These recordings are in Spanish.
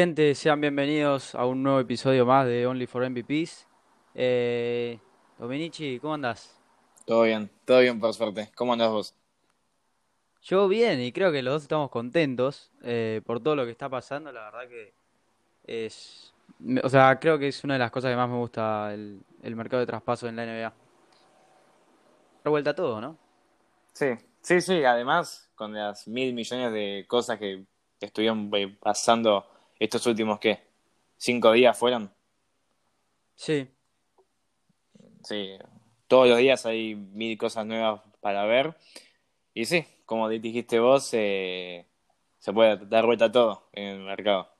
Gente, sean bienvenidos a un nuevo episodio más de Only for MVPs. Eh, Dominici, ¿cómo andás? Todo bien, todo bien por suerte. ¿Cómo andás vos? Yo bien y creo que los dos estamos contentos eh, por todo lo que está pasando. La verdad que es, o sea, creo que es una de las cosas que más me gusta el, el mercado de traspasos en la NBA. Dar vuelta a todo, ¿no? Sí, sí, sí. Además, con las mil millones de cosas que que estuvieron eh, pasando estos últimos, ¿qué? ¿Cinco días fueron? Sí, Sí, todos los días hay mil cosas nuevas para ver. Y sí, como dijiste vos, eh, se puede dar vuelta a todo en el mercado.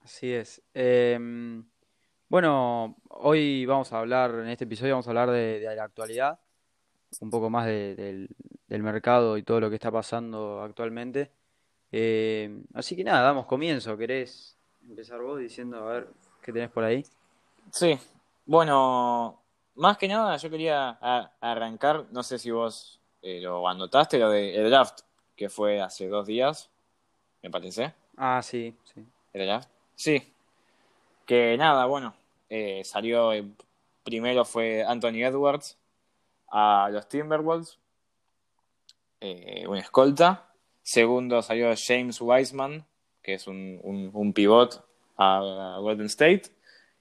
así es. Em, bueno, hoy vamos a hablar, en este episodio vamos a hablar de, de la actualidad, un poco más de- del, del mercado y todo lo que está pasando actualmente. Eh, así que nada, damos comienzo. ¿Querés empezar vos diciendo a ver qué tenés por ahí? Sí, bueno, más que nada yo quería arrancar, no sé si vos eh, lo anotaste, lo del draft, que fue hace dos días, me parece. Ah, sí, sí. ¿El draft? Sí, que nada, bueno, eh, salió, primero fue Anthony Edwards a los Timberwolves, eh, un escolta. Segundo salió James Wiseman, que es un, un, un pivot a Golden State.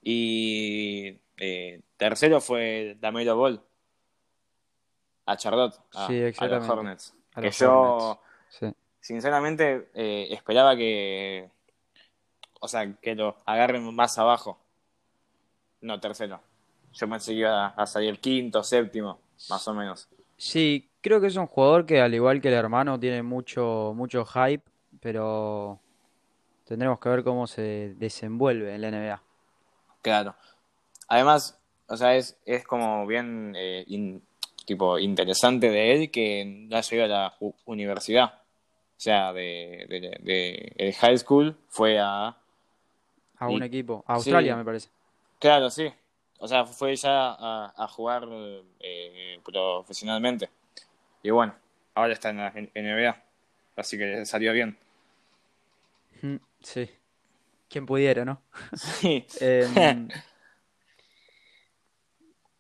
Y eh, tercero fue Lamelo Ball a Charlotte, a, Sí, a los. Hornets. A Que yo. Sí. sinceramente, eh, esperaba que, o sea, que lo agarren más abajo. No, tercero. Yo pensé que iba a salir quinto, séptimo, más o menos. Sí, creo que es un jugador que al igual que el hermano tiene mucho, mucho hype, pero tendremos que ver cómo se desenvuelve en la NBA. Claro. Además, o sea, es, es como bien eh, in- tipo interesante de él que no haya ido a la universidad. O sea, de, de, de- el high school fue a... A un y- equipo, a Australia sí, me parece. claro, sí. O sea, fue ya a, a jugar eh, profesionalmente. Y bueno, ahora está en la NBA. Así que salió bien. Mm, Sí, quien pudiera, ¿no? Sí. Em,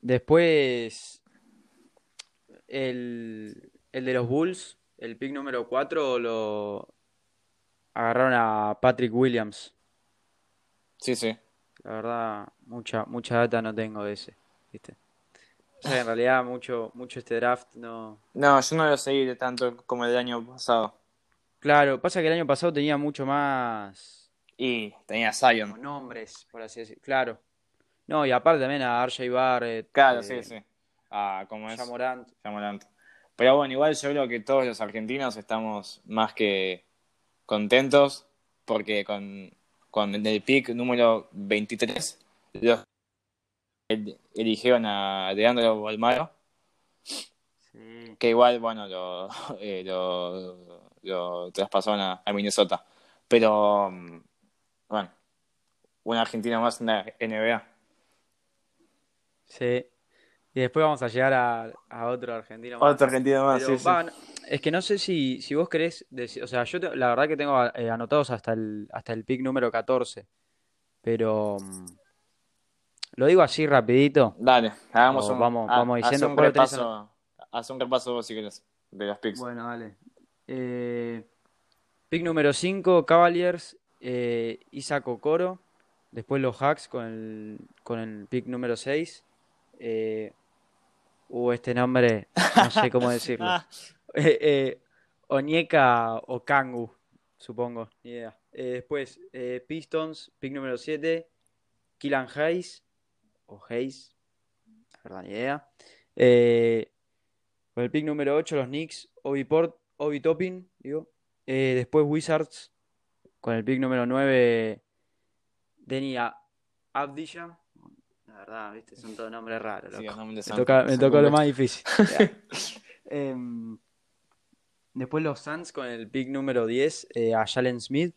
después, el, el de los Bulls, el pick número 4, lo agarraron a Patrick Williams. Sí, sí. La verdad, mucha, mucha data no tengo de ese, ¿viste? O sea, en realidad mucho, mucho este draft no... No, yo no lo seguí tanto como el año pasado. Claro, pasa que el año pasado tenía mucho más Y tenía como Zion. nombres, por así decirlo. Claro. No, y aparte también a RJ Barrett, Claro, eh, sí, sí. Ah, ¿cómo es? Ja Morant. Ya Morant. Pero bueno, igual yo creo que todos los argentinos estamos más que contentos porque con, con el pick número 23 los el- eligieron a Leandro Balmaro, Sí. que igual, bueno, lo, eh, lo, lo traspasaron a, a Minnesota. Pero, mm, bueno, un argentino más en la NBA. Sí. Y después vamos a llegar a, a otro argentino más. Otro argentino más, Pero sí, sí. va, no- es que no sé si, si vos querés decir, o sea, yo te- la verdad que tengo eh, anotados hasta el, hasta el pick número 14, pero mm, lo digo así rapidito, Dale, hagamos o un, vamos, ha- vamos haz diciendo un repaso, haz un repaso vos si querés, de los picks. Bueno, dale. Eh, pick número 5, Cavaliers, eh, Isaac Okoro, después los Hawks con el, con el pick número 6, eh, uh, este nombre, no sé cómo decirlo. Eh, eh, Onyeka Okangu, supongo, ni idea. Eh, después, eh, Pistons, pick número 7, Killian Hayes, o Hayes, la verdad, ni idea. Eh, con el pick número 8, los Knicks, Obi, Port, Obi Toppin, digo. Eh, después Wizards, con el pick número 9, Deni A- Avdija. La verdad, viste, son todos nombres raros, loco. Me toca, me tocó lo más difícil. Em, después los Suns con el pick número 10 eh, a Jalen Smith.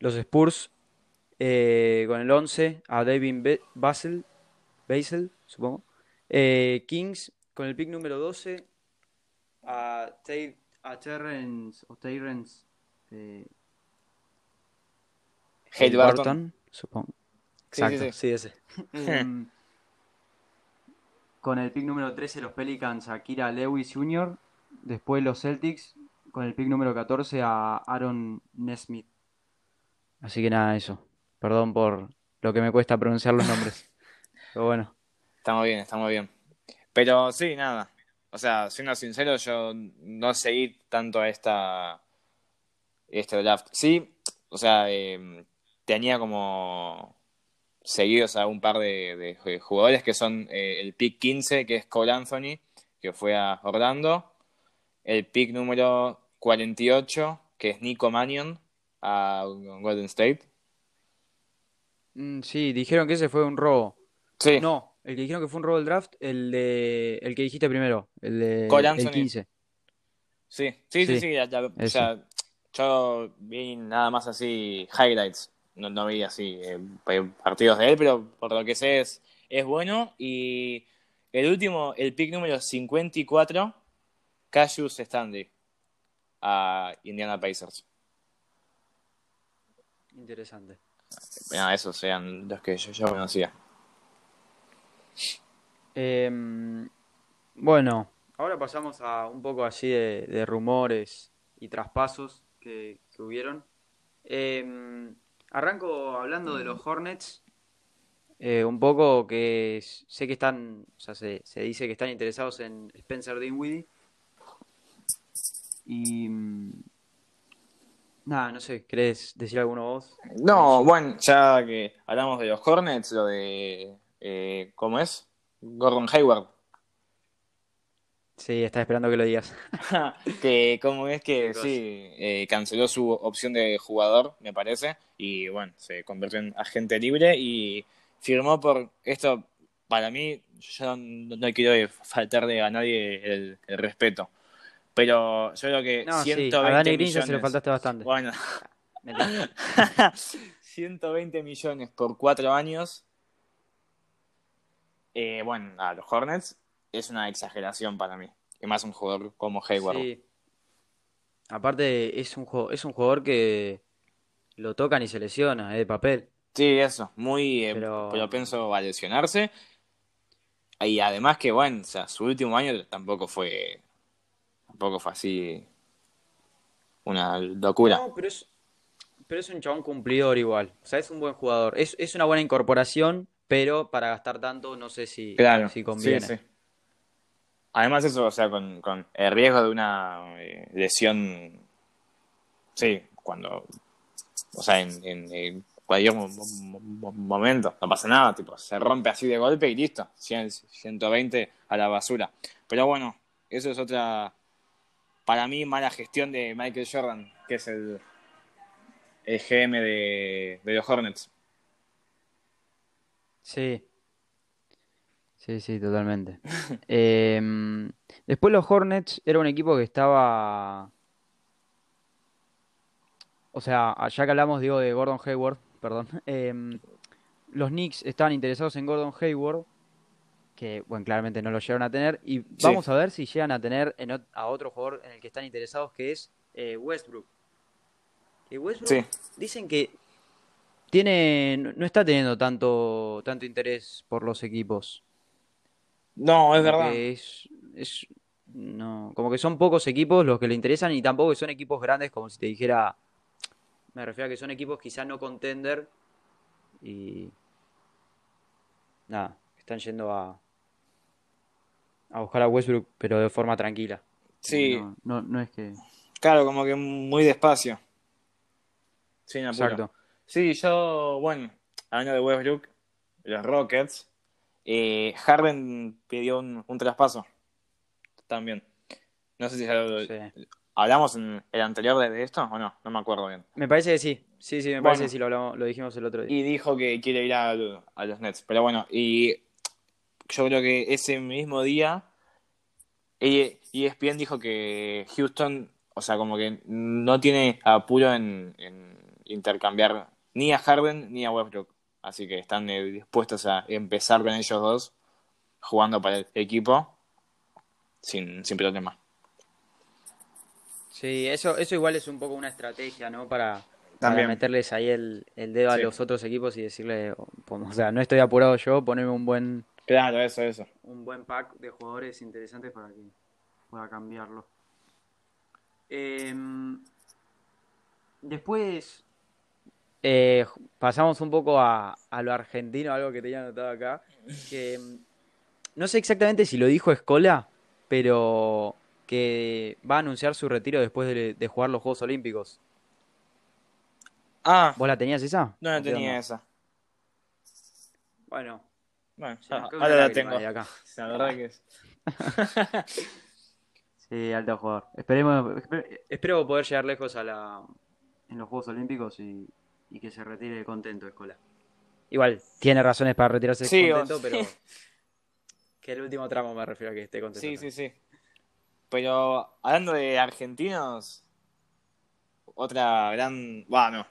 Los Spurs eh, con el 11 a David Basel, Basel, supongo. Eh, Kings con el pick número 12 a, Tay- a Terrence, o Terrence eh, Hale Barton. supongo. Sí, sí, Exacto, sí. sí, ese. Em, con el pick número 13 los Pelicans a Kira Lewis Jr. Después los Celtics con el pick número 14 a Aaron Nesmith. Así que nada, eso. Perdón por lo que me cuesta pronunciar los nombres. Pero bueno. Estamos bien, estamos bien. Pero sí, nada. O sea, siendo sincero, yo no seguí tanto a esta este draft. Sí, o sea, eh, tenía como seguidos a un par de, de jugadores que son eh, el pick 15, que es Cole Anthony, que fue a Orlando. El pick número 48, que es Nico Mannion, a Golden State. Mm, sí, dijeron que ese fue un robo. Sí, No, el que dijeron que fue un robo del draft, el de el que dijiste primero, el de Cole el Anthony. 15. sí, sí, sí, Sí, sí, ya- ya- o sea, yo vi nada más así highlights, no, no vi así eh, partidos de él, pero por lo que sé es, es bueno. Y el último, el pick número 54, Cassius Stanley, a Indiana Pacers. Interesante. Nada, esos sean los que yo, yo conocía. Em, bueno, ahora pasamos a un poco así de, de rumores y traspasos que, que hubieron. Em, arranco hablando de los Hornets. eh, un poco que sé que están, o sea, se, se dice que están interesados en Spencer Dinwiddie. Y mm, nada, no sé, ¿querés decir alguno vos? No, bueno, ya que hablamos de los Hornets, lo de. eh, ¿Cómo es? Gordon Hayward. Sí, estaba esperando que lo digas. que cómo es que sí, eh, canceló su opción de jugador, me parece, y bueno, se convirtió en agente libre y firmó por esto, para mí, yo no, no quiero faltarle a nadie el, el respeto, pero yo creo que No, sí, 120 a ya se lo millones, faltaste bastante. bueno, Mentira. 120 millones por cuatro años, eh, bueno, a los Hornets es una exageración para mí, y más un jugador como Hayward. Sí. Aparte, es un juego, es un jugador que lo tocan y se lesiona, es de papel. Sí, eso, muy eh, Pero- propenso a lesionarse. Y además que, bueno, o sea, su último año tampoco fue, tampoco fue así una locura. No, pero es, pero es un chabón cumplidor igual. O sea, es un buen jugador. Es, es una buena incorporación, pero para gastar tanto no sé si, Claro, si conviene. sí, sí. Además eso, o sea, con, con el riesgo de una eh, lesión, sí, cuando, o sea, en, en, en cualquier mo- mo- mo- momento, no pasa nada, tipo, se rompe así de golpe y listo, 100, 120 a la basura. Pero bueno, eso es otra, para mí, mala gestión de Michael Jordan, que es el, el GM de, de los Hornets. Sí. Sí, sí, totalmente. Em, después los Hornets era un equipo que estaba... O sea, ya que hablamos, digo, de Gordon Hayward, perdón. em, los Knicks estaban interesados en Gordon Hayward, que, bueno, claramente no lo llegaron a tener. Y vamos a ver si llegan a tener en ot- a otro jugador en el que están interesados, que es eh, Westbrook. Que Westbrook Sí. dicen que tiene, no está teniendo tanto, tanto interés por los equipos. No, es verdad. es, es- no, como que son pocos equipos los que le interesan y tampoco que son equipos grandes, como si te dijera, me refiero a que son equipos quizá no contender y nada, están yendo a, a buscar a Westbrook, pero de forma tranquila. Sí. No, no, no es que... Claro, como que muy despacio. Sin apuro. Exacto. Sí, yo, bueno, hablando de Westbrook, los Rockets, eh, Harden pidió un, un traspaso también. No sé si ya lo- Sí. hablamos en el anterior de, esto o no, no me acuerdo bien. Me parece que sí, sí, sí, me Bueno. parece que sí, lo, hablamos- lo dijimos el otro día. Y dijo que quiere ir a, a los Nets. Pero bueno, y yo creo que ese mismo día, E- ESPN dijo que Houston, o sea, como que no tiene apuro en, en intercambiar ni a Harden ni a Westbrook. Así que están eh, dispuestos a empezar con ellos dos jugando para el equipo sin, sin problema. Sí, eso, eso igual es un poco una estrategia, ¿no? Para, meterles ahí el, el dedo a los otros equipos y decirle, o o sea, no estoy apurado yo, poneme un buen, Claro, eso, eso. un buen pack de jugadores interesantes para que pueda cambiarlo. Em, después eh, pasamos un poco a, a lo argentino, algo que tenía anotado acá, que em, no sé exactamente si lo dijo Escola, pero que va a anunciar su retiro después de, de jugar los Juegos Olímpicos. Ah, ¿Vos la tenías esa? no, no ¿O qué tenía esa. Bueno, Bueno, ah, ahora la tengo. acá. La verdad que es. Sí, alto jugador. Esperemos, espe- espero poder llegar lejos a la, en los Juegos Olímpicos y, y que se retire contento Escola. Igual, tiene razones para retirarse Sí, contento, pero que el último tramo me refiero a que esté contento. Sí, sí, sí. Pero hablando de argentinos, otra gran. Bueno.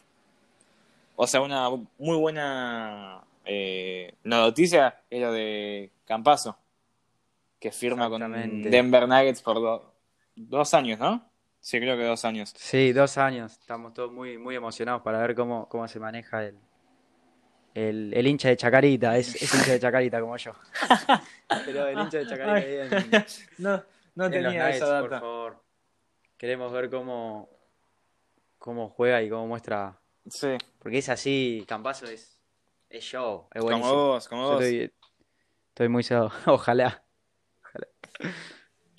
O sea, una muy buena eh, noticia es lo de Campazo, que firma con. Denver Nuggets por do- dos años, ¿no? Sí, creo que dos años. Sí, dos años. Estamos todos muy, muy emocionados para ver cómo, cómo se maneja el, el, el hincha de Chacarita. Es, es hincha de Chacarita como yo. Pero el hincha de Chacarita en, No, no en los tenía esa por data. favor. Queremos ver cómo, cómo juega y cómo muestra. Sí, Porque es así, Campazo es, es show, es como buenísimo. vos, como vos. estoy, estoy muy cegado. Ojalá.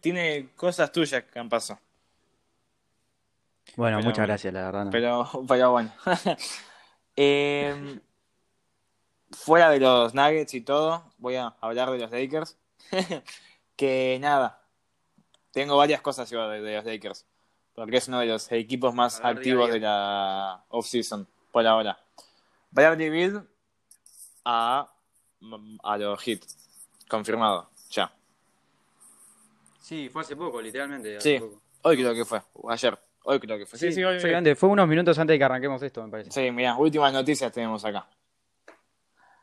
Tiene cosas tuyas, Campazo. Bueno, Pero muchas gracias, la verdad. no. Pero, pero bueno. Em, fuera de los Nuggets y todo, voy a hablar de los Lakers. que nada, tengo varias cosas yo de, de los Lakers. Porque es uno de los equipos más ver, activos de la off-season, por ahora. Bradley Bill a, a los Heat. Confirmado, ya. Sí, fue hace poco, literalmente. Sí. poco. Hoy creo que fue, ayer. Hoy creo que fue. Sí, Sí, sí, hoy. exactamente. Fue unos minutos antes de que arranquemos esto, me parece. Sí, mira, últimas noticias tenemos acá.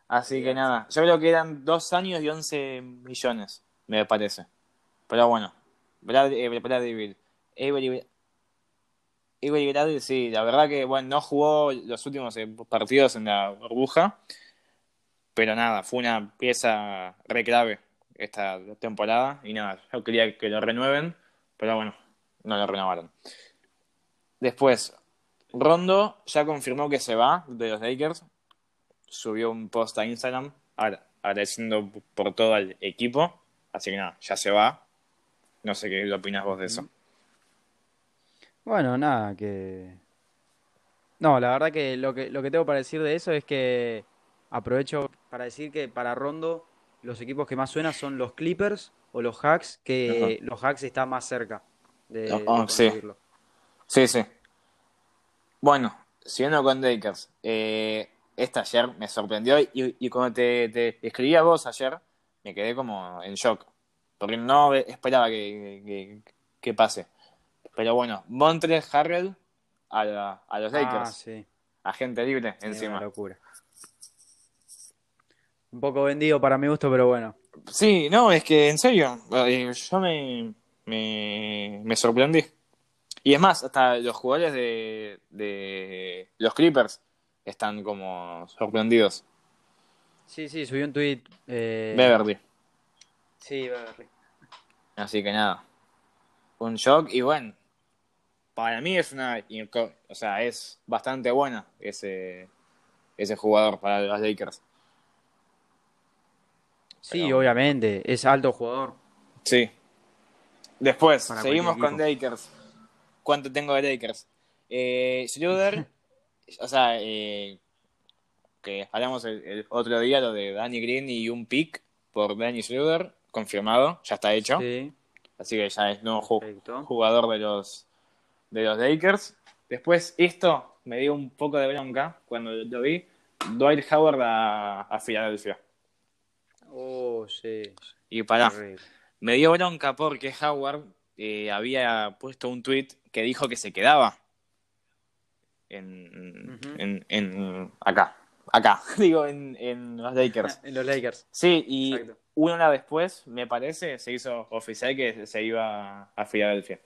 Así que nada, yo creo que eran dos años y 11 millones, me parece. Pero bueno, Brad, eh, Bill. Avery, Avery Bradley, sí, la verdad que bueno, no jugó los últimos eh, partidos en la burbuja, pero nada, fue una pieza re clave esta temporada y nada, yo quería que lo renueven, pero bueno, no lo renovaron. Después, Rondo ya confirmó que se va de los Lakers. Subió un post a Instagram agra- agradeciendo por todo al equipo. Así que nada, ya se va. No sé qué opinas vos de eso. Bueno, nada, que... No, la verdad que lo que, lo que tengo para decir de eso es que aprovecho para decir que para Rondo los equipos que más suenan son los Clippers o los Hawks, que los Hawks están más cerca de, Ah, de sí. Sí, sí. Bueno, siguiendo con Lakers. Eh, esta ayer me sorprendió y, y cuando te, te escribí a vos ayer, me quedé como en shock. Porque no esperaba que, que- que pase. Pero bueno, Montrezl Harrell a, la- a los Ah, Lakers. sí, Agente libre una encima. locura. Un poco vendido para mi gusto, pero bueno. Sí, no, es que en serio, eh, yo me, me, me sorprendí. Y es más, hasta los jugadores de, de los Clippers están como sorprendidos. Sí, sí, subí un tweet. eh, Beverly. Sí, Beverly. Así que nada. Un shock y bueno. Para mí es una. O sea, es bastante buena ese, ese jugador para los Lakers. Sí, Pero- obviamente, es alto jugador. Sí. Después, Para seguimos con Lakers. ¿Cuánto tengo de Lakers? Eh, Schroeder, o sea, eh, que hablamos el, el otro día, lo de Danny Green y un pick por Danny Schroeder, confirmado, ya está hecho. Sí, Así que ya es nuevo perfecto. jugador de los, de los Lakers. Después, esto me dio un poco de bronca cuando lo vi. Dwight Howard a, a Filadelfia. Oh, sí. Y horrible. me dio bronca porque Howard eh, había puesto un tweet que dijo que se quedaba en, en, en- acá, acá, digo, en, en los Lakers. En los Lakers. Sí, y Exacto. una hora después, me parece, se hizo oficial que se iba a Filadelfia.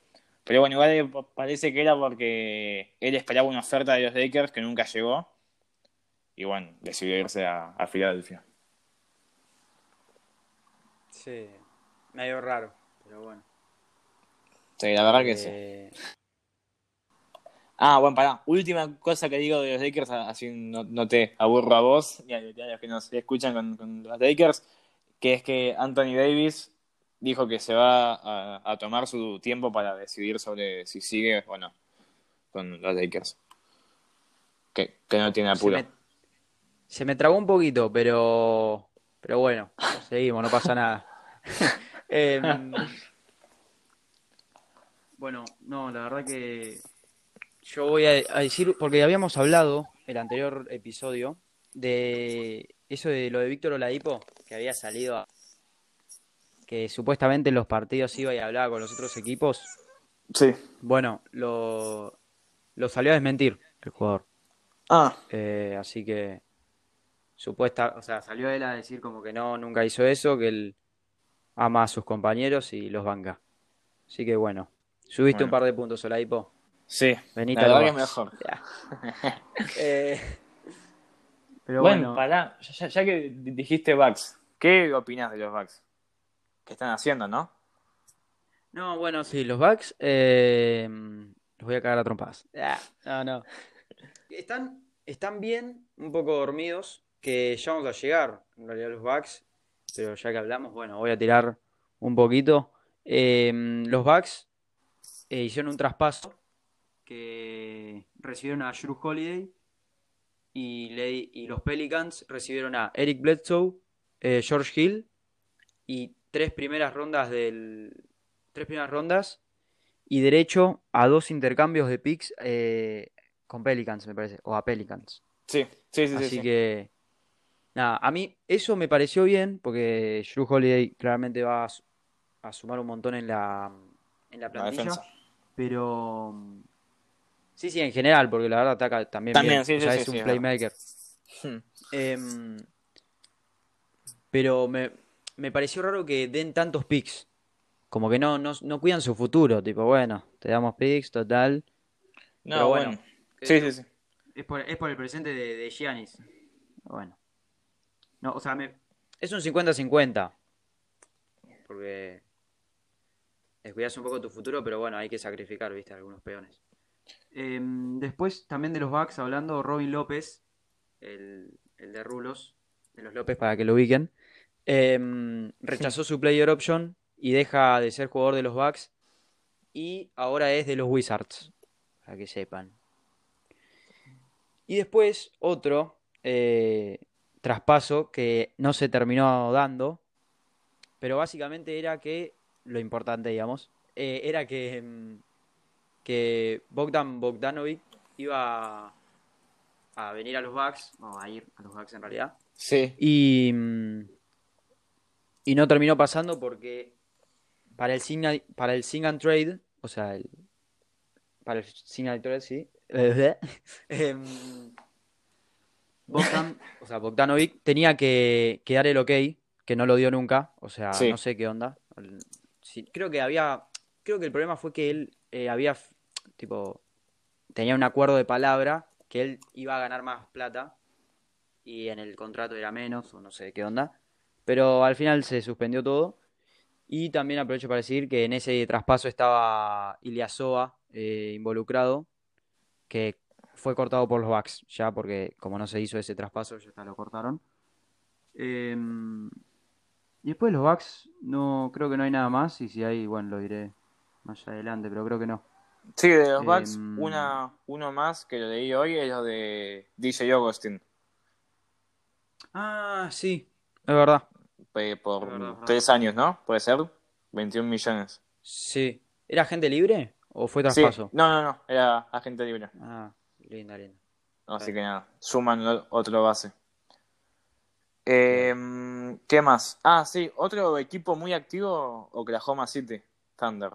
Pero bueno, igual parece que era porque él esperaba una oferta de los Lakers que nunca llegó. Y bueno, decidió irse a, a Filadelfia. Sí, medio raro, pero bueno. Sí, la verdad que sí. Eh, Ah, bueno, pará. Última cosa que digo de los Lakers, así no, no te aburro a vos y a, a los que nos escuchan con, con los Lakers, que es que Anthony Davis dijo que se va a, a tomar su tiempo para decidir sobre si sigue o no con los Lakers. Que, que no tiene se apuro. me, se me trabó un poquito, pero, pero bueno, seguimos, no pasa nada. Em, bueno, no, la verdad que yo voy a, a decir, porque habíamos hablado el anterior episodio de eso de lo de Víctor Oladipo, que había salido a- que supuestamente en los partidos iba y hablaba con los otros equipos. Sí. Bueno, lo, lo salió a desmentir el jugador. Ah, Eh, así que supuesta, o sea, salió él a decir como que no, nunca hizo eso, que él ama a sus compañeros y los banca. Así que bueno, subiste un par de puntos, Oladipo. sí. Venite La a verdad que mejor. Ya. Eh, pero bueno, bueno, pará, ya, que dijiste Bucks, ¿qué opinas de los Bucks? ¿Qué están haciendo, no? no, bueno, sí, los Bucks eh, los voy a cagar a trompadas. Ah, no, no. Están, están bien, un poco dormidos, que ya vamos a llegar, en realidad, los Bucks, pero ya que hablamos, bueno, voy a tirar un poquito. Eh, los Bucks eh, hicieron un traspaso que recibieron a Drew Holiday y, le- y los Pelicans recibieron a Eric Bledsoe, eh, George Hill y tres primeras rondas del tres primeras rondas y derecho a dos intercambios de picks eh, con Pelicans, me parece, o a Pelicans. Sí, sí, sí, sí. Así sí. que, nada, a mí eso me pareció bien, porque Drew Holiday claramente va a, su- a sumar un montón en la, en la La plantilla. Pero mm, sí, sí, en general, porque la verdad ataca también También, bien, sí, o sí, sea, sí, es un sí, playmaker. Hmm. Em, pero me, me pareció raro que den tantos picks. Como que no, no, no cuidan su futuro. Tipo, bueno, te damos picks, total. No, Pero bueno. bueno, Sí, sí, sí. Es por, es por el presente de, de Giannis. Bueno. No, o sea, me- es un 50-50. Porque descuidas un poco tu futuro, pero bueno, hay que sacrificar, viste, algunos peones. Em, después, también de los Bucks, hablando, Robin López, el, el de Rulos, de los López para que lo ubiquen, em, rechazó su player option y deja de ser jugador de los Bucks y ahora es de los Wizards, para que sepan. Y después otro eh, traspaso que no se terminó dando, pero básicamente era que, lo importante, digamos, eh, era que, mm, que Bogdan Bogdanovic iba a, venir a los Bucks, o a ir a los Bucks en realidad, Sí. y, mm, y no terminó pasando porque para el sign, para el sign and trade, o sea, el, para el sign and trade, sí. em, Bogdan, o sea, Bogdanovic tenía que, que dar el ok, que no lo dio nunca, o sea, Sí. no sé qué onda. Creo que había, creo que el problema fue que él eh, había, tipo, tenía un acuerdo de palabra que él iba a ganar más plata y en el contrato era menos o no sé qué onda. Pero al final se suspendió todo. Y también aprovecho para decir que en ese traspaso estaba Ilyasova eh, involucrado, que fue cortado por los Bucks, ya porque como no se hizo ese traspaso, ya está, lo cortaron. Em, y después los Bucks, no, creo que no hay nada más, y si hay, bueno, lo diré más adelante, pero creo que no. Sí, de los Bucks, Em, una, uno más que lo leí hoy es lo de DJ Augustin. Ah, sí, es verdad. por Es verdad, es verdad. tres años, ¿no? Puede ser 21 millones. Sí. ¿Era gente libre o fue Sí, traspaso? no, no, no, era agente libre. Ah, linda, linda. Así que nada, suman otro base. Eh, ¿qué más? Ah, sí, otro equipo muy activo, Oklahoma City Thunder.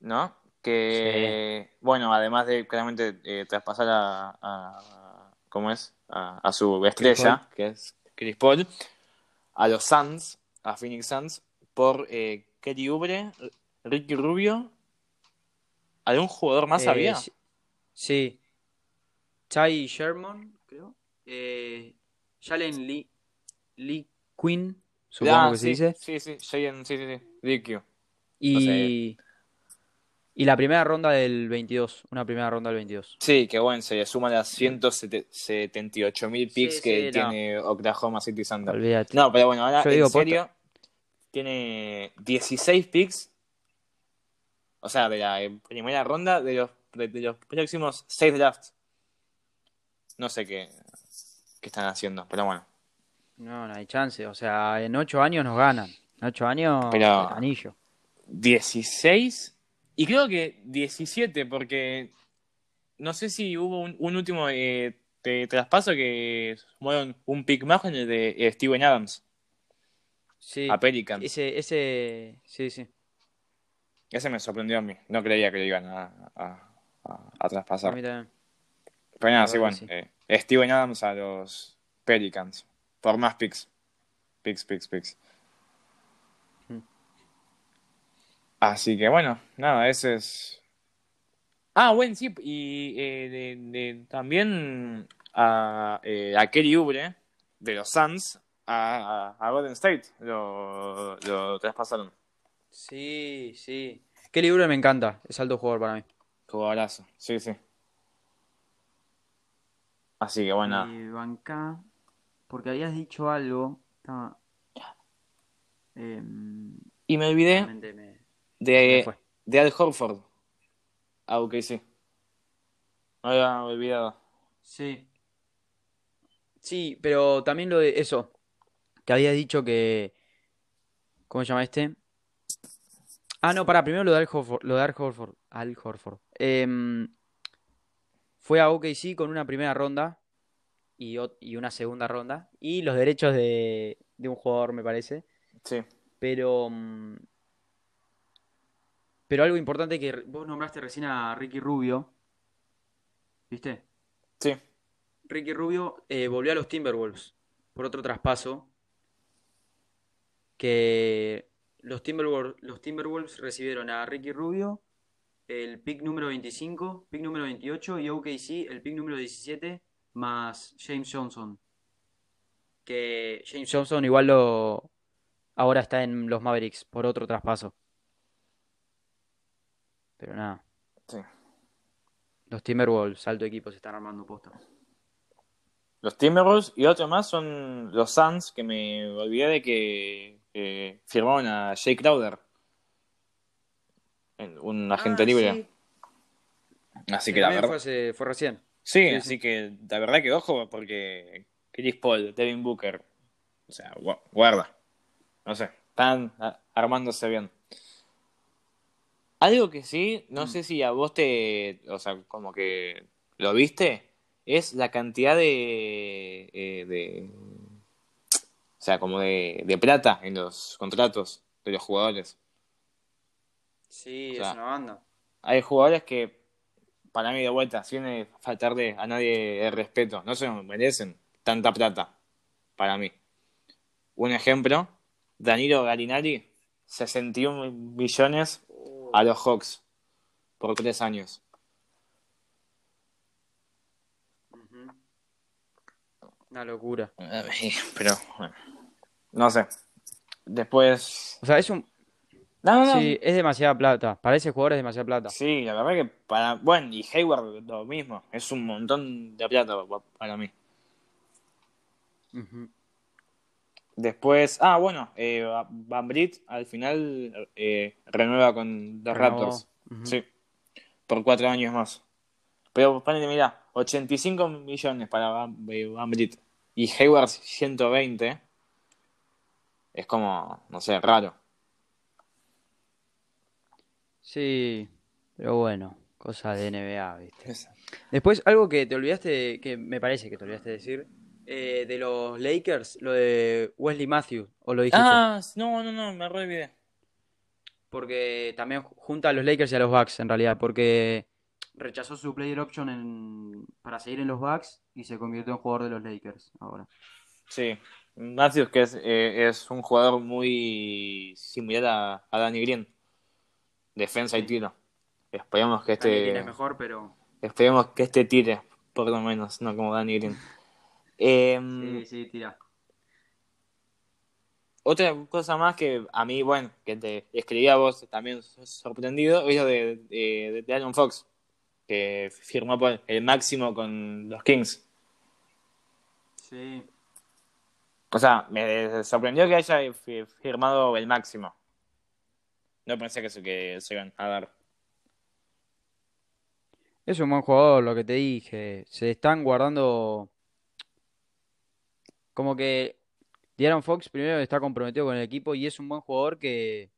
¿No? Que, bueno, además de claramente eh, traspasar a, a- ¿cómo es? A, a su estrella, que es Chris Paul, a los Suns, a Phoenix Suns, por eh, Kelly Oubre, Ricky Rubio ¿Algún jugador más Eh, había? Sí. Chai Sherman, creo. Eh, Jalen Lee, Lee Quinn, supongo Ah, que sí, se dice. Sí, sí, Jaden, sí, sí, sí. DQ. Y, y la primera ronda del 22. Una primera ronda del 22. Sí, que bueno, se le suman las 178 mil picks Sí, que sí, no. tiene Oklahoma City Thunder. Olvídate. No, pero bueno, ahora Yo en digo, posta. serio, tiene 16 picks. O sea, de la primera ronda de los, de, de los próximos 6 drafts. No sé qué, qué están haciendo, pero bueno. No, no hay chance. O sea, en 8 años nos ganan. En 8 años, Pero- anillo. 16 y creo que 17 porque no sé si hubo un, un último eh, te- traspaso que sumaron un pick más en el de eh, Steven Adams Sí. a Pelicans. Ese, ese, sí, sí. Ese me sorprendió a mí. No creía que lo iban a, a, a- a A traspasar. mí también. Pero nada, sí, bueno. que eh, Steven Adams a los Pelicans. Por más picks. Picks, picks, picks. Hmm. Así que bueno, nada, ese es. Ah, bueno, sí, y eh, de- de- también a, eh, a Kelly Oubre de los Suns a, a- a Golden State lo, lo traspasaron. Sí, sí. Kelly Oubre me encanta. Es alto jugador para mí. Jugadorazo, sí, sí. Así que bueno, Y banca, porque habías dicho algo. Estaba. em, y me olvidé me- de, de Al Horford. Ah, ok, sí. Me había olvidado. Sí. Sí, pero también lo de eso. Que habías dicho que. ¿Cómo se llama este? Ah, no, pará, primero lo de Al Horford. Lo de Al Horford. Al Horford. Em, fue a OKC con una primera ronda y, una segunda ronda. Y los derechos de, de un jugador, me parece. Sí, Pero. mm, Pero algo importante que vos nombraste recién a Ricky Rubio. ¿Viste? sí. Ricky Rubio eh, volvió a los Timberwolves por otro traspaso. Que los Timberwolves, los Timberwolves recibieron a Ricky Rubio el pick número 25, pick número 28 y OKC el pick número 17 más James Johnson. Que James Johnson igual lo ahora está en los Mavericks por otro traspaso. Pero nada, sí. los Timberwolves, alto equipo, se están armando posta. Los Timberwolves y otro más son los Suns, que me olvidé de que eh, firmaron a Jay Crowder. Un agente Ah, libre. sí. Así Sí, que la verdad. fue, hace- fue recién. Sí, Sí, así sí. que la verdad que ojo, porque Chris Paul, Devin Booker, o sea, gu- guarda. No sé, están armándose bien. Algo que sí, no Mm. sé si a vos te, o sea, como que lo viste, es la cantidad de, eh, de o sea, como de, de plata en los contratos de los jugadores. Sí, O sea, es una banda. Hay jugadores que, para mí de vuelta, sin eh, faltarle a nadie el respeto, no se merecen tanta plata, para mí. Un ejemplo, Danilo Galinari, 61 millones a los Hawks por tres años. Una locura. Pero, bueno, no sé. Después... O sea, es un. No, no, no. Sí, es demasiada plata. Para ese jugador es demasiada plata. Sí, la verdad que para... Bueno, y Hayward lo mismo. Es un montón de plata pa- para mí. Ujú. Después, ah, bueno, eh, Van Vliet al final eh, renueva con los Renovó. Raptors. Sí, por cuatro años más. Pero ponete, mirá, 85 millones para Van, eh, Van Vliet y Hayward 120. Es como, no sé, raro. Sí, pero bueno, cosas de NBA, ¿viste? Después, algo que te olvidaste, que me parece que te olvidaste de decir, eh, de los Lakers, lo de Wesley Matthews, o lo dijiste. Ah, no, no, no, me olvidé. Porque también junta a los Lakers y a los Bucks, en realidad, porque rechazó su player option en- para seguir en los Bucks y se convirtió en jugador de los Lakers ahora. Sí, Matthews que es, eh, es un jugador muy similar a, a Danny Green. Defensa y tiro. Esperemos que este. es mejor, pero. Esperemos que este tire, por lo menos, no como Danny Green. Em, Sí, sí, tira. Otra cosa más que a mí, bueno, que te escribí a vos también sorprendido, es lo de, de, de Aaron Fox, que firmó por el máximo con los Kings. Sí. O sea, me sorprendió que haya fi- firmado el máximo. No pensé que se, que se iban a dar. Es un buen jugador, lo que te dije. Se están guardando. Como que De'Aaron Fox primero está comprometido con el equipo y es un buen jugador que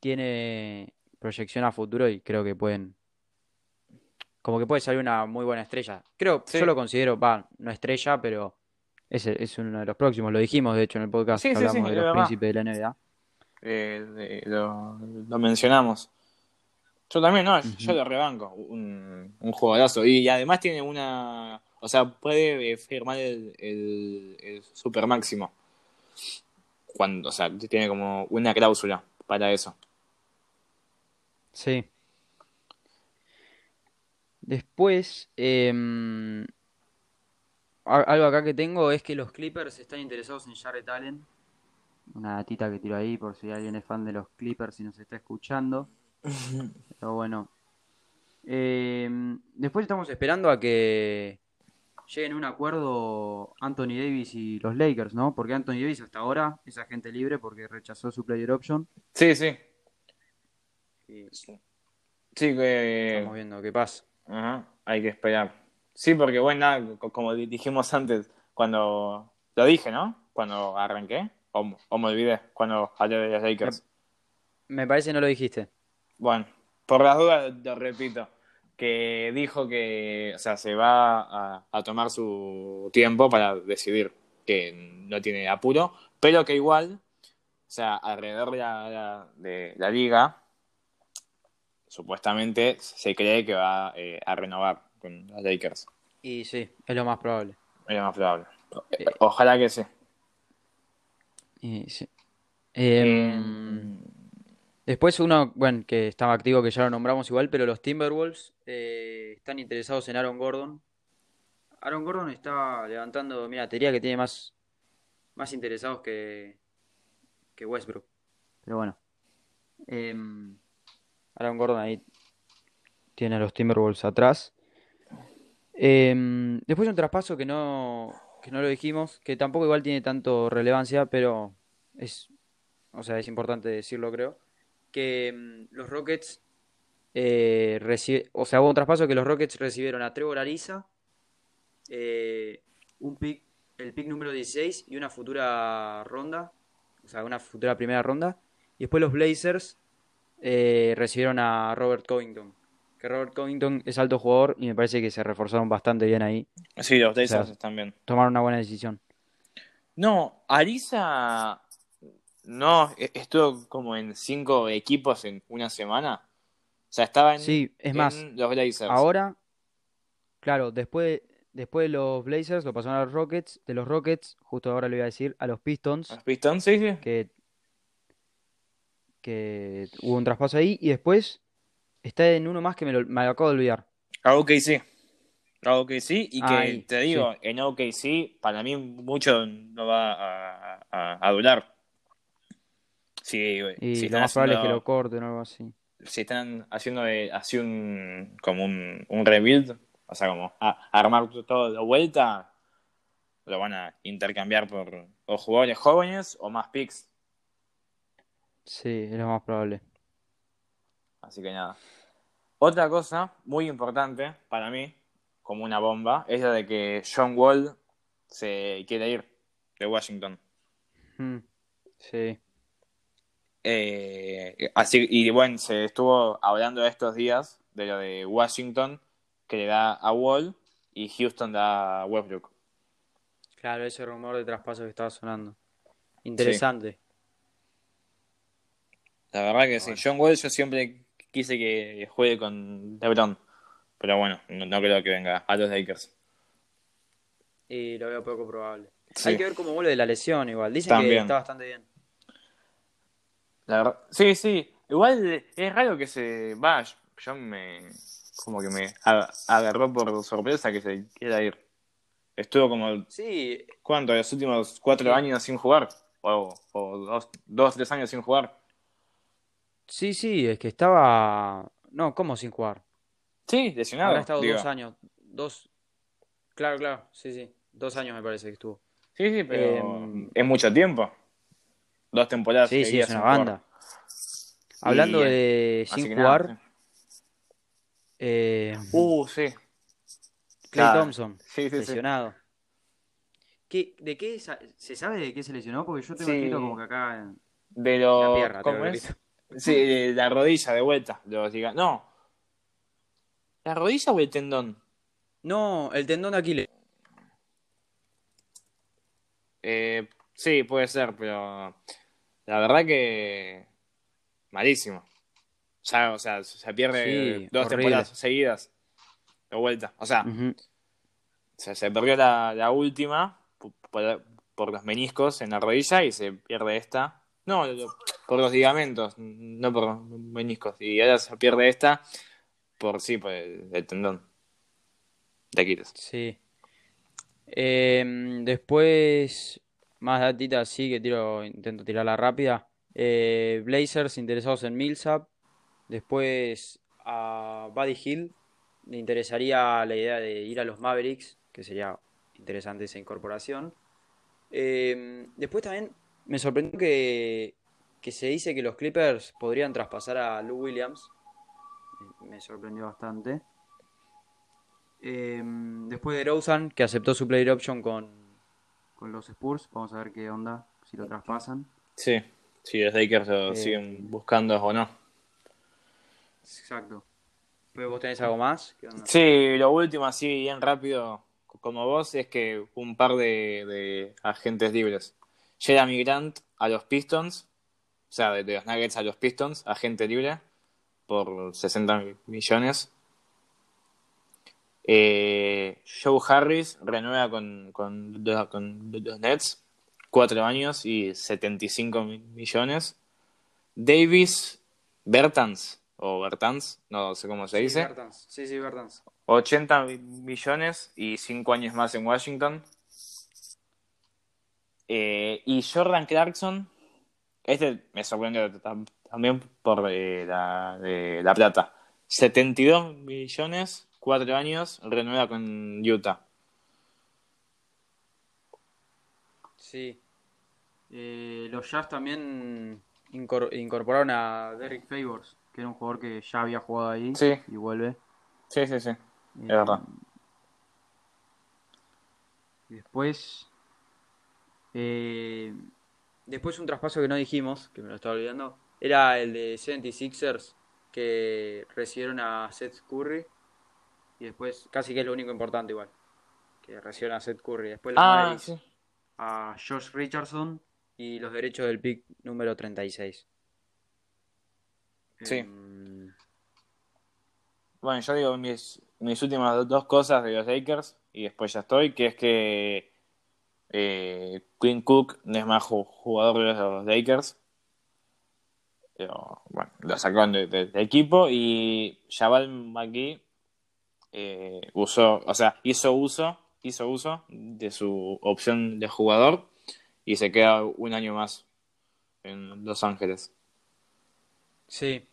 tiene proyección a futuro y creo que pueden. Como que puede salir una muy buena estrella. Creo, Sí. yo lo considero, va, no estrella, pero es, es uno de los próximos. Lo dijimos, de hecho, en el podcast Sí, que sí, hablamos de los príncipes de la NBA. Eh, lo, lo mencionamos. Yo también, no, yo lo rebanco. Un, un jugadorazo. Y además tiene una. O sea, puede eh, firmar el, el, el super máximo. Cuando, o sea, tiene como una cláusula para eso. Sí. Después, em, algo acá que tengo es que los Clippers están interesados en Jarrett Allen. Una datita que tiro ahí por si alguien es fan de los Clippers y nos está escuchando. Pero bueno. Em, después estamos esperando a que lleguen a un acuerdo Anthony Davis y los Lakers, ¿no? Porque Anthony Davis hasta ahora es agente libre porque rechazó su player option. Sí, sí. Y Sí, que. estamos viendo qué pasa. Ajá, hay que esperar. Sí, porque bueno, como di- dijimos antes, cuando. Lo dije, ¿no? Cuando arranqué. O, o me olvidé, cuando hablé de los Lakers. Me parece que no lo dijiste. Bueno, por las dudas lo repito, que dijo que, o sea, se va a, a tomar su tiempo para decidir que no tiene apuro, pero que igual, o sea, alrededor de la, la- de la liga, supuestamente se cree que va eh, a renovar con los Lakers. Y sí, es lo más probable. Es lo más probable. Eh. Ojalá que sí. Sí. Em, después uno, bueno, que estaba activo, que ya lo nombramos igual, pero los Timberwolves eh, están interesados en Aaron Gordon. Aaron Gordon está levantando, mira, te diría que tiene más, más interesados que, que Westbrook. Pero bueno. Em, Aaron Gordon ahí tiene a los Timberwolves atrás. Em, después un traspaso que no, que no lo dijimos, que tampoco igual tiene tanto relevancia, pero es, o sea, es importante decirlo, creo, que em, los Rockets eh, o sea, hubo un traspaso que los Rockets recibieron a Trevor Ariza, eh, un pick, el pick número 16 y una futura ronda, o sea, una futura primera ronda, y después los Blazers eh, recibieron a Robert Covington. Que Robert Covington es alto jugador y me parece que se reforzaron bastante bien ahí. Sí, los Blazers sea, están bien. Tomaron una buena decisión. No, Arisa no e- estuvo como en cinco equipos en una semana. O sea, estaba en, Sí, es más, los Blazers. ahora, claro, después, después de los Blazers lo pasaron a los Rockets, de los Rockets, justo ahora le voy a decir, a los Pistons, Los Pistons, sí, sí. que, que hubo un traspaso ahí, y después está en uno más que me lo, me lo acabo de olvidar. A OKC. A OKC y que te digo, en OKC para mí mucho no va a, a- a durar. Si, Y si lo más probable es que lo corten o algo así. si están haciendo de- así un como un, un rebuild, o sea, como a- armar todo de vuelta, lo van a intercambiar por o jugadores jóvenes o más picks. Sí, es lo más probable. Así que nada. Otra cosa muy importante para mí, como una bomba, es la de que John Wall se quiere ir de Washington. Mm, sí, Eh, así, y bueno, se estuvo hablando estos días de lo de Washington, que le da a Wall y Houston da a Westbrook. claro, ese rumor de traspaso que estaba sonando. Interesante. La verdad que sí. Bueno. John Wall yo siempre quise que juegue con LeBron, pero bueno, no, no creo que venga a los Lakers. Y lo veo poco probable. Sí. Hay que ver cómo vuelve de la lesión igual. Dicen que está bastante bien. La verdad, sí, sí. Igual es raro que se vaya. yo me. Como que me ag- agarró por sorpresa que se quiera ir. Estuvo como. Sí, ¿Cuánto? Los últimos cuatro Sí. años sin jugar. O, o dos, dos, tres años sin jugar. sí, sí, es que estaba... No, ¿cómo sin jugar? Sí, lesionado. Habrá estado digo. dos años. Dos... Claro, claro, sí, sí. Dos años me parece que estuvo. Sí, sí, pero Em, es mucho tiempo. Dos temporadas. Sí, sí, es una banda. Hablando Y, de Así sin jugar, nada, eh, sí. Uh, sí. Clay. Thompson, Sí, sí, sí. lesionado. ¿Qué, ¿De qué sa- se sabe de qué se lesionó? Porque yo tengo Sí. escrito como que acá en De la lo. pierna. ¿Cómo es? Sí, de la rodilla de vuelta. Los diga- No. ¿La rodilla o el tendón? No, el tendón de Aquiles. Eh, sí, puede ser, pero la verdad que malísimo. Ya, o sea, se pierde Sí, dos horrible. temporadas seguidas de vuelta. O sea, se, se perdió la, la última por, por- los meniscos en la rodilla y se pierde esta. No, por los ligamentos, no por los meniscos. Y ahora se pierde esta por sí, por el, tendón de Aquiles. Sí. Em, después, más datitas así que tiro, intento tirarla rápida. Eh, Blazers interesados en Millsap. Después a Buddy Hill le interesaría la idea de ir a los Mavericks, que sería interesante esa incorporación. Em, después también me sorprendió que, que se dice que los Clippers podrían traspasar a Lou Williams. Me- sorprendió bastante. Em, después de Rosen, que aceptó su player option con, con los Spurs. Vamos a ver qué onda, si lo traspasan. Sí, si los Lakers lo Eh, siguen buscando o no. Exacto. Vos tenés algo más. ¿Qué onda? Sí, lo último, así bien rápido, como vos, es que un par de, de agentes libres. Jeremy Grant a los Pistons, o sea, de, de los Nuggets a los Pistons, agente libre, por 60 millones. Eh, Joe Harris renueva con, con, los- con los Nets, 4 años y 75 mi- millones. Davis Bertans, o Bertans, no sé cómo se Sí, dice. Bertans. Sí, sí, Bertans. 80 mi- millones y 5 años más en Washington. Eh, y Jordan Clarkson, este me sorprendió también por eh, la, de la plata. 72 millones, 4 años, renueva con Utah. Sí. Eh, los Jazz también incor- incorporaron a Derrick Favors, que era un jugador que ya había jugado ahí Sí. y vuelve. Sí, sí, sí. Eh, verdad. y Después, eh, después un traspaso que no dijimos, que me lo estaba olvidando, era el de 76ers, que recibieron a Seth Curry. Y después, casi que es lo único importante igual, que recibieron a Seth Curry. Después los Ah, sí. a Josh Richardson y los derechos del pick número 36. Sí. Em, Bueno, yo digo mis, mis últimas do- dos cosas de los Lakers y después ya estoy, que es que eh, Quinn Cook no es más ju- jugador de los Lakers. Lo sacaron de- de- del equipo y Jabal McGee eh, usó, o sea, hizo uso, hizo uso de su opción de jugador y se queda un año más en Los Ángeles. Sí,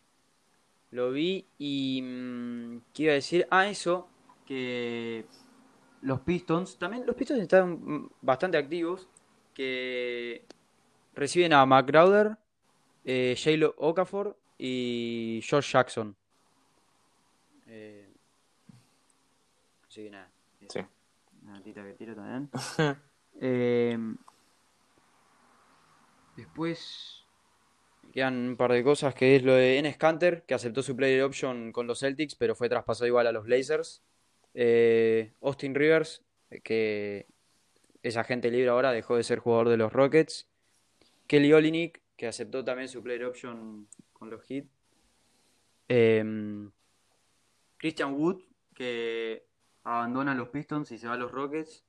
lo vi y... mm, ¿Qué iba a? Ah, eso, que los Pistons, también los Pistons están bastante activos, que reciben a McCrowder, eh, J-Lo Okafor y Josh Jackson. Eh, así que nada, Sí. una notita que tiro también. Eh, después quedan un par de cosas que es lo de Enes Kanter, que aceptó su player option con los Celtics, pero fue traspasado igual a los Blazers. Eh, Austin Rivers, que es agente libre ahora, dejó de ser jugador de los Rockets. Kelly Olynyk, que aceptó también su player option con los Heat. Eh, Christian Wood, que abandona los Pistons y se va a los Rockets.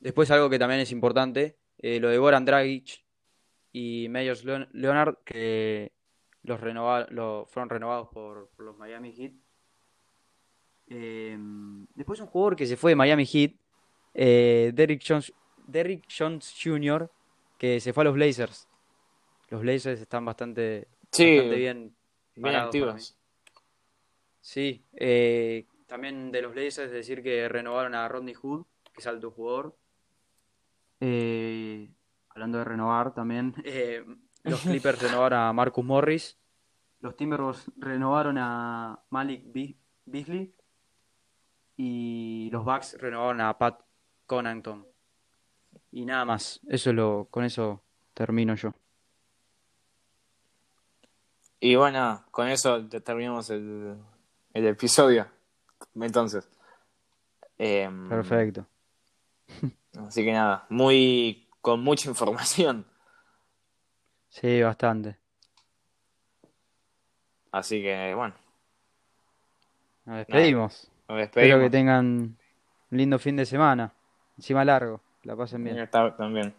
Después algo que también es importante, eh, lo de Goran Dragic y Meyers Leon- Leonard, que los, renova- fueron renovados por, los Miami Heat. Eh, después un jugador que se fue de Miami Heat, eh, Jones, Derrick Jones Jr., que se fue a los Blazers. Los Blazers están bastante, Sí, bastante bien activos. Sí, eh, también de los Blazers decir que renovaron a Rodney Hood, que es alto jugador. Eh, hablando de renovar también, eh, los Clippers renovaron a Marcus Morris. Los Timberwolves renovaron a Malik Be- Beasley. Y los Bucks renovaron a Pat Connaughton. Y nada más, eso es lo, con eso termino yo. Y bueno, con eso te- terminamos el, el episodio. Entonces. Em, Perfecto. Así que nada, muy con mucha información. Sí, bastante. Así que bueno, Nos despedimos. nos Espero que tengan un lindo fin de semana. Encima largo. La pasen bien. Está- también.